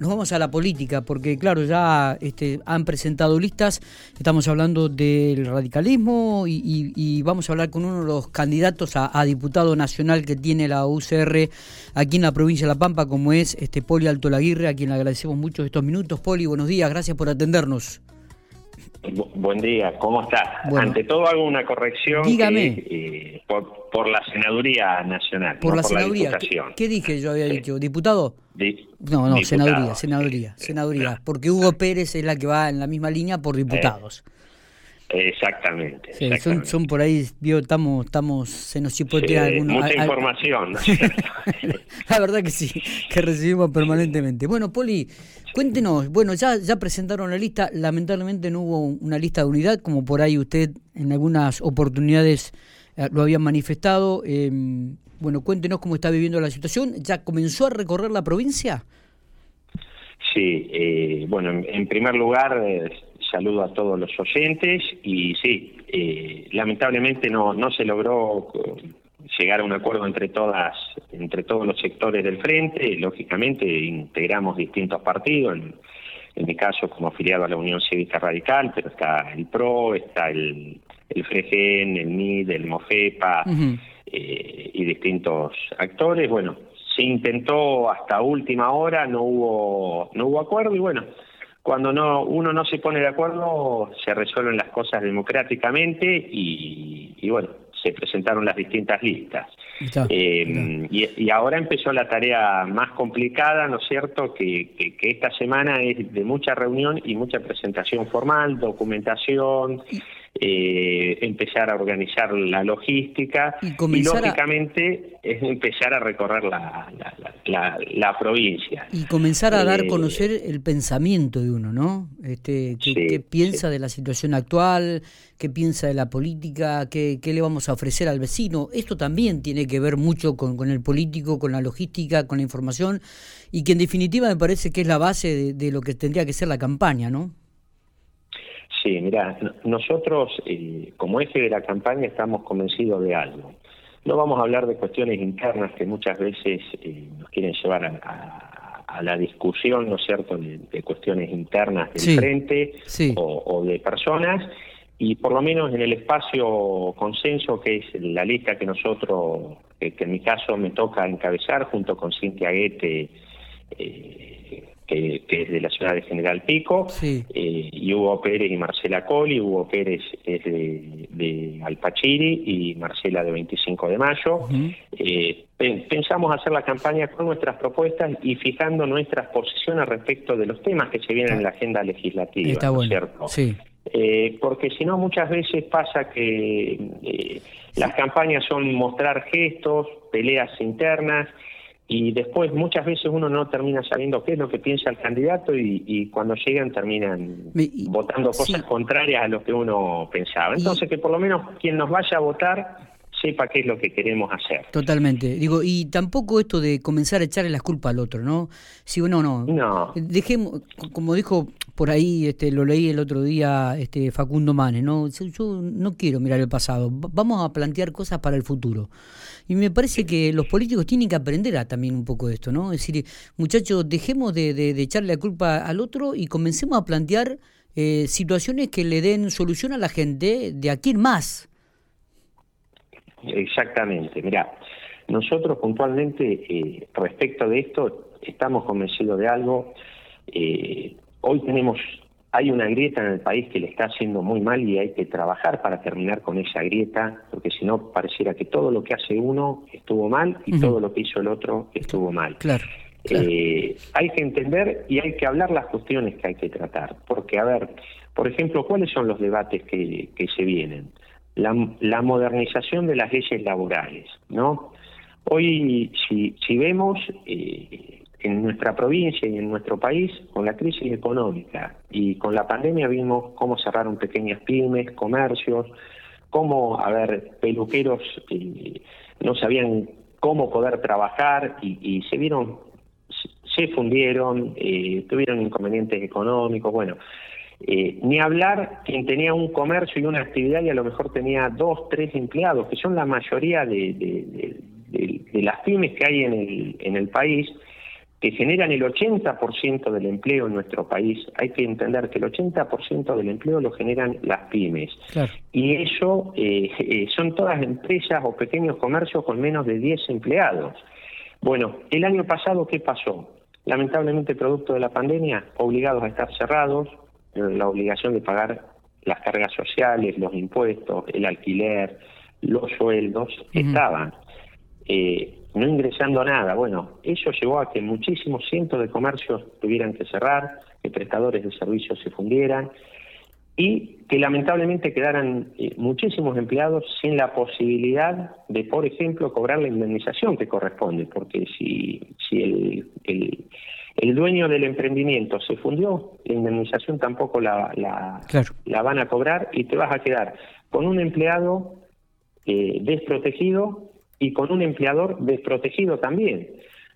nos vamos a la política, porque claro, ya este, han presentado listas, estamos hablando del radicalismo y, vamos a hablar con uno de los candidatos a, diputado nacional que tiene la UCR aquí en la provincia de La Pampa, como es este Poli Alto Laguirre, a quien le agradecemos mucho estos minutos. Poli, buenos días, gracias por atendernos. buen día, ¿cómo estás? Ante todo hago una corrección. Dígame. Eh, por, la Senaduría Nacional. Por la Senaduría. ¿Qué, dije yo había dicho? ¿Diputado? no, no, Senaduría, Senaduría, Senaduría. Porque Hugo Pérez es la que va en la misma línea por diputados. exactamente. Son, por ahí, estamos, estamos, se nos chipotea alguna, Mucha información. la verdad que sí, que recibimos permanentemente. Bueno, Poli, cuéntenos, bueno, ya, ya presentaron la lista, lamentablemente no hubo una lista de unidad, como por ahí usted en algunas oportunidades lo habían manifestado. Eh, bueno, cuéntenos cómo está viviendo la situación. ¿Ya comenzó a recorrer la provincia? Sí, eh, bueno, en, primer lugar, saludo a todos los oyentes y sí, lamentablemente no, no se logró llegar a un acuerdo entre todas entre todos los sectores del frente lógicamente integramos distintos partidos en, en mi caso como afiliado a la Unión Cívica Radical pero está el PRO está el el FREGEN, el MID, el MOFEPA eh, y distintos actores. Bueno, se intentó hasta última hora, no hubo, no hubo acuerdo y bueno, cuando no uno no se pone de acuerdo se resuelven las cosas democráticamente y, y bueno, se presentaron las distintas listas. Eh, y, ahora empezó la tarea más complicada, ¿no es cierto?, que, que, esta semana es de mucha reunión y mucha presentación formal, documentación, eh, empezar a organizar la logística y, lógicamente es empezar a recorrer la, la, provincia. Y comenzar a dar a eh, conocer el pensamiento de uno, ¿no? Este, ¿qué, piensa de la situación actual? ¿Qué piensa de la política? ¿Qué, ¿Qué, le vamos a ofrecer al vecino? Esto también tiene que ver mucho con, con, el político, con la logística, con la información y que en definitiva me parece que es la base de, de lo que tendría que ser la campaña, ¿no? Sí, mira, nosotros eh, como eje de la campaña estamos convencidos de algo. No vamos a hablar de cuestiones internas que muchas veces eh, nos quieren llevar a, la discusión, ¿no es cierto?, de, cuestiones internas del frente O, de personas, y por lo menos en el espacio consenso, que es la lista que nosotros, que, en mi caso me toca encabezar junto con Cintia Guete, eh, que, es de la ciudad de General Pico, eh, y Hugo Pérez y Marcela Coli, Hugo Pérez es de, Alpachiri y Marcela de 25 de mayo. Eh, pensamos hacer la campaña con nuestras propuestas y fijando nuestras posiciones respecto de los temas que se vienen en la agenda legislativa, Está ¿cierto? Eh, porque si no muchas veces pasa que las campañas son mostrar gestos, peleas internas, y después muchas veces uno no termina sabiendo qué es lo que piensa el candidato y, cuando llegan terminan votando cosas contrarias a lo que uno pensaba. Entonces que por lo menos quien nos vaya a votar sepa qué es lo que queremos hacer. Totalmente. Digo, y tampoco esto de comenzar a echarle las culpas al otro, ¿no? Si uno no. No. Dejemos, como dijo por ahí, este, lo leí el otro día, este Facundo Manes, ¿no? Yo no quiero mirar el pasado. Vamos a plantear cosas para el futuro. Y me parece que los políticos tienen que aprender a también un poco de esto, ¿no? Es decir, muchachos, dejemos de, de, echarle la culpa al otro y comencemos a plantear eh, situaciones que le den solución a la gente de aquí en más. Exactamente, mira, nosotros puntualmente eh, respecto de esto estamos convencidos de algo. Eh, hoy tenemos hay una grieta en el país que le está haciendo muy mal y hay que trabajar para terminar con esa grieta, porque si no pareciera que todo lo que hace uno estuvo mal y todo lo que hizo el otro estuvo mal. Claro. Eh, hay que entender y hay que hablar las cuestiones que hay que tratar, porque a ver, por ejemplo, ¿cuáles son los debates que, que se vienen? La, la modernización de las leyes laborales, ¿no? Hoy, si, vemos, eh, en nuestra provincia y en nuestro país, con la crisis económica y con la pandemia vimos cómo cerraron pequeñas pymes, comercios, cómo, a ver, peluqueros eh, no sabían cómo poder trabajar y, se vieron, se fundieron, eh, tuvieron inconvenientes económicos, bueno. Eh, ni hablar quien tenía un comercio y una actividad y a lo mejor tenía dos, tres empleados, que son la mayoría de, de, de las pymes que hay en el, en el país, que generan el 80% del empleo en nuestro país. Hay que entender que el 80% del empleo lo generan las pymes. Y eso eh, eh, son todas empresas o pequeños comercios con menos de 10 empleados. Bueno, el año pasado, ¿qué pasó? Lamentablemente, producto de la pandemia, obligados a estar cerrados, la obligación de pagar las cargas sociales, los impuestos, el alquiler, los sueldos, estaban. Eh, no ingresando nada. Bueno, eso llevó a que muchísimos cientos de comercios tuvieran que cerrar, que prestadores de servicios se fundieran y que lamentablemente quedaran eh, muchísimos empleados sin la posibilidad de, por ejemplo, cobrar la indemnización que corresponde, porque si, si el, el, dueño del emprendimiento se fundió, la indemnización tampoco la, la, la van a cobrar y te vas a quedar con un empleado eh, desprotegido y con un empleador desprotegido también.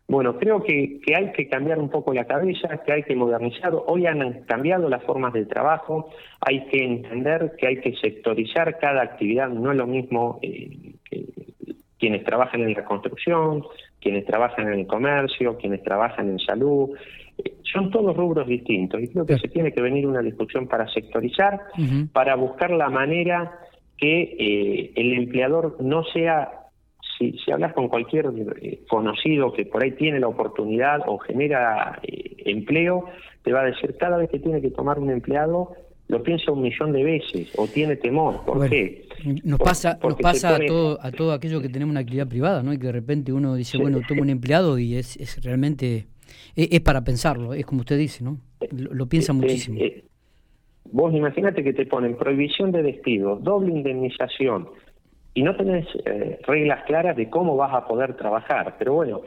Bueno, creo que, que, hay que cambiar un poco la cabeza, que hay que modernizar. Hoy han cambiado las formas de trabajo, hay que entender que hay que sectorizar cada actividad. No es lo mismo eh, que quienes trabajan en la construcción, quienes trabajan en el comercio, quienes trabajan en salud. Eh, son todos rubros distintos y creo que se tiene que venir una discusión para sectorizar, para buscar la manera que eh, el empleador no sea si, hablas con cualquier eh, conocido que por ahí tiene la oportunidad o genera eh, empleo, te va a decir cada vez que tiene que tomar un empleado lo piensa un millón de veces o tiene temor. ¿Por qué? Nos pasa, nos pasa a, todo, a todo aquello que tenemos una actividad privada, ¿no? Y que de repente uno dice, bueno, tomo un empleado y es, es realmente, es, para pensarlo, es como usted dice, ¿no? Lo, piensa eh, muchísimo. vos imagínate que te ponen prohibición de despido, doble indemnización, y no tenés eh, reglas claras de cómo vas a poder trabajar. Pero bueno,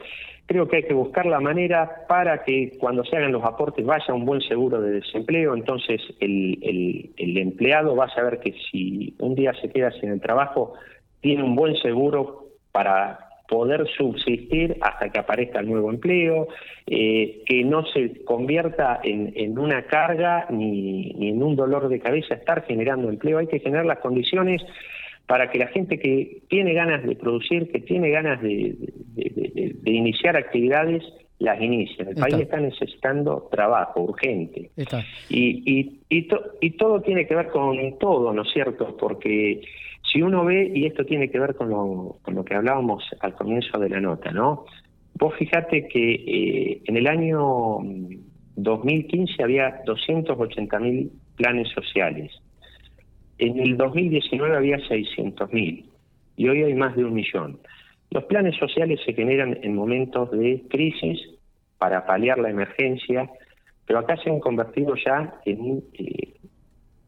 creo que hay que buscar la manera para que cuando se hagan los aportes vaya un buen seguro de desempleo, entonces el, empleado va a saber que si un día se queda sin el trabajo, tiene un buen seguro para poder subsistir hasta que aparezca el nuevo empleo, eh, que no se convierta en, en una carga ni, ni en un dolor de cabeza estar generando empleo. Hay que generar las condiciones para que la gente que tiene ganas de producir, que tiene ganas de, iniciar actividades, las inicie. El país está necesitando trabajo urgente. Y, y, todo tiene que ver con todo, ¿no es cierto? Porque si uno ve, y esto tiene que ver con lo, con lo que hablábamos al comienzo de la nota, ¿no? Vos fijate que eh, en el año 2015 había 280.000 planes sociales. En el 2019 había 600.000 y hoy hay más de un millón. Los planes sociales se generan en momentos de crisis para paliar la emergencia, pero acá se han convertido ya en eh,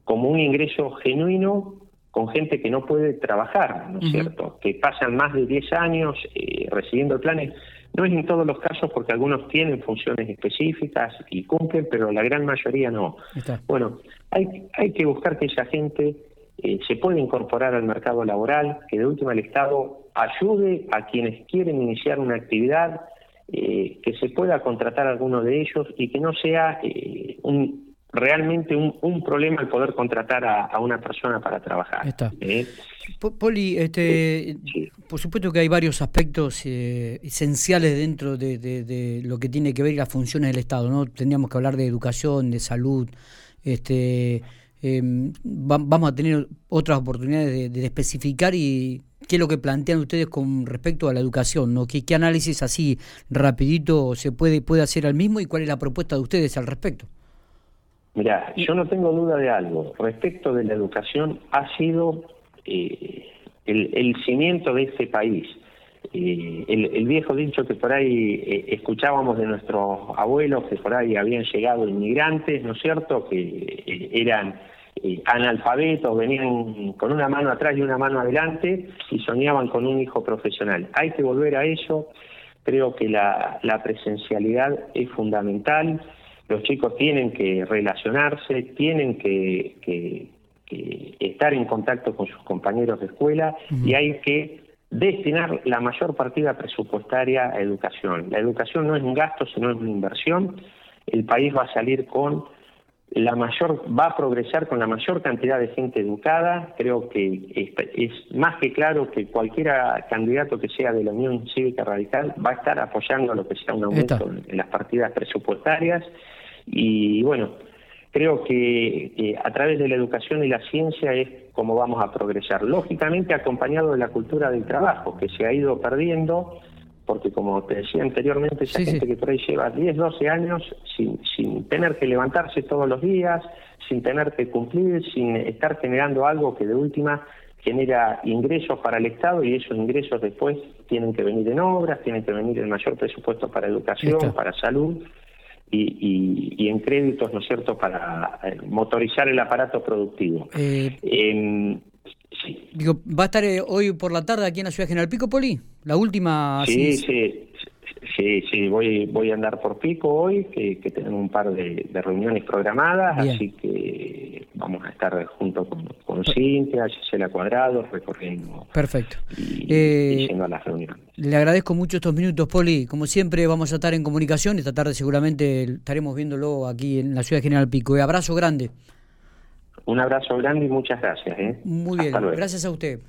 como un ingreso genuino con gente que no puede trabajar, ¿no es cierto? Que pasan más de 10 años eh, recibiendo planes. No es en todos los casos porque algunos tienen funciones específicas y cumplen, pero la gran mayoría no. Bueno, hay, hay que buscar que esa gente eh, se pueda incorporar al mercado laboral, que de última el Estado ayude a quienes quieren iniciar una actividad, eh, que se pueda contratar a alguno de ellos y que no sea eh, un realmente un, problema el poder contratar a, una persona para trabajar. Está. Poli, este, por supuesto que hay varios aspectos esenciales dentro de, lo que tiene que ver las funciones del Estado, ¿no? Tendríamos que hablar de educación, de salud, este, vamos a tener otras oportunidades de, especificar y qué es lo que plantean ustedes con respecto a la educación, ¿no? ¿Qué, análisis así rapidito se puede, puede hacer al mismo y cuál es la propuesta de ustedes al respecto? Mira, yo no tengo duda de algo. Respecto de la educación, ha sido eh, el, cimiento de este país. Eh, el, viejo dicho que por ahí eh, escuchábamos de nuestros abuelos, que por ahí habían llegado inmigrantes, ¿no es cierto?, que eran analfabetos, venían con una mano atrás y una mano adelante y soñaban con un hijo profesional. Hay que volver a eso. Creo que la, presencialidad es fundamental. Los chicos tienen que relacionarse, tienen que, estar en contacto con sus compañeros de escuela y hay que destinar la mayor partida presupuestaria a educación. La educación no es un gasto, sino es una inversión. El país va a salir con la mayor va a progresar con la mayor cantidad de gente educada. Creo que es, más que claro que cualquier candidato que sea de la Unión Cívica Radical va a estar apoyando lo que sea un aumento en, las partidas presupuestarias. Y bueno, creo que a través de la educación y la ciencia es como vamos a progresar. Lógicamente acompañado de la cultura del trabajo, que se ha ido perdiendo porque como te decía anteriormente, esa gente que por ahí lleva 10, 12 años sin, sin tener que levantarse todos los días, sin tener que cumplir, sin estar generando algo que de última genera ingresos para el Estado y esos ingresos después tienen que venir en obras, tienen que venir en mayor presupuesto para educación, para salud y, y, en créditos, ¿no es cierto?, para eh, motorizar el aparato productivo. Eh, em, Digo, ¿va a estar eh, hoy por la tarde aquí en la ciudad de General Pico, Poli? La última... Sí, sí, sí, sí, voy, voy a andar por Pico hoy, que, tenemos un par de, reuniones programadas, así que vamos a estar junto con, con Cintia, Gisela Cuadrado, recorriendo. Perfecto. Y, eh, a las reuniones. Le agradezco mucho estos minutos, Poli. Como siempre, vamos a estar en comunicación. Esta tarde seguramente estaremos viéndolo aquí en la ciudad de General Pico. Eh, abrazo grande. Un abrazo grande y muchas gracias. ¿eh? Muy bien, gracias a usted.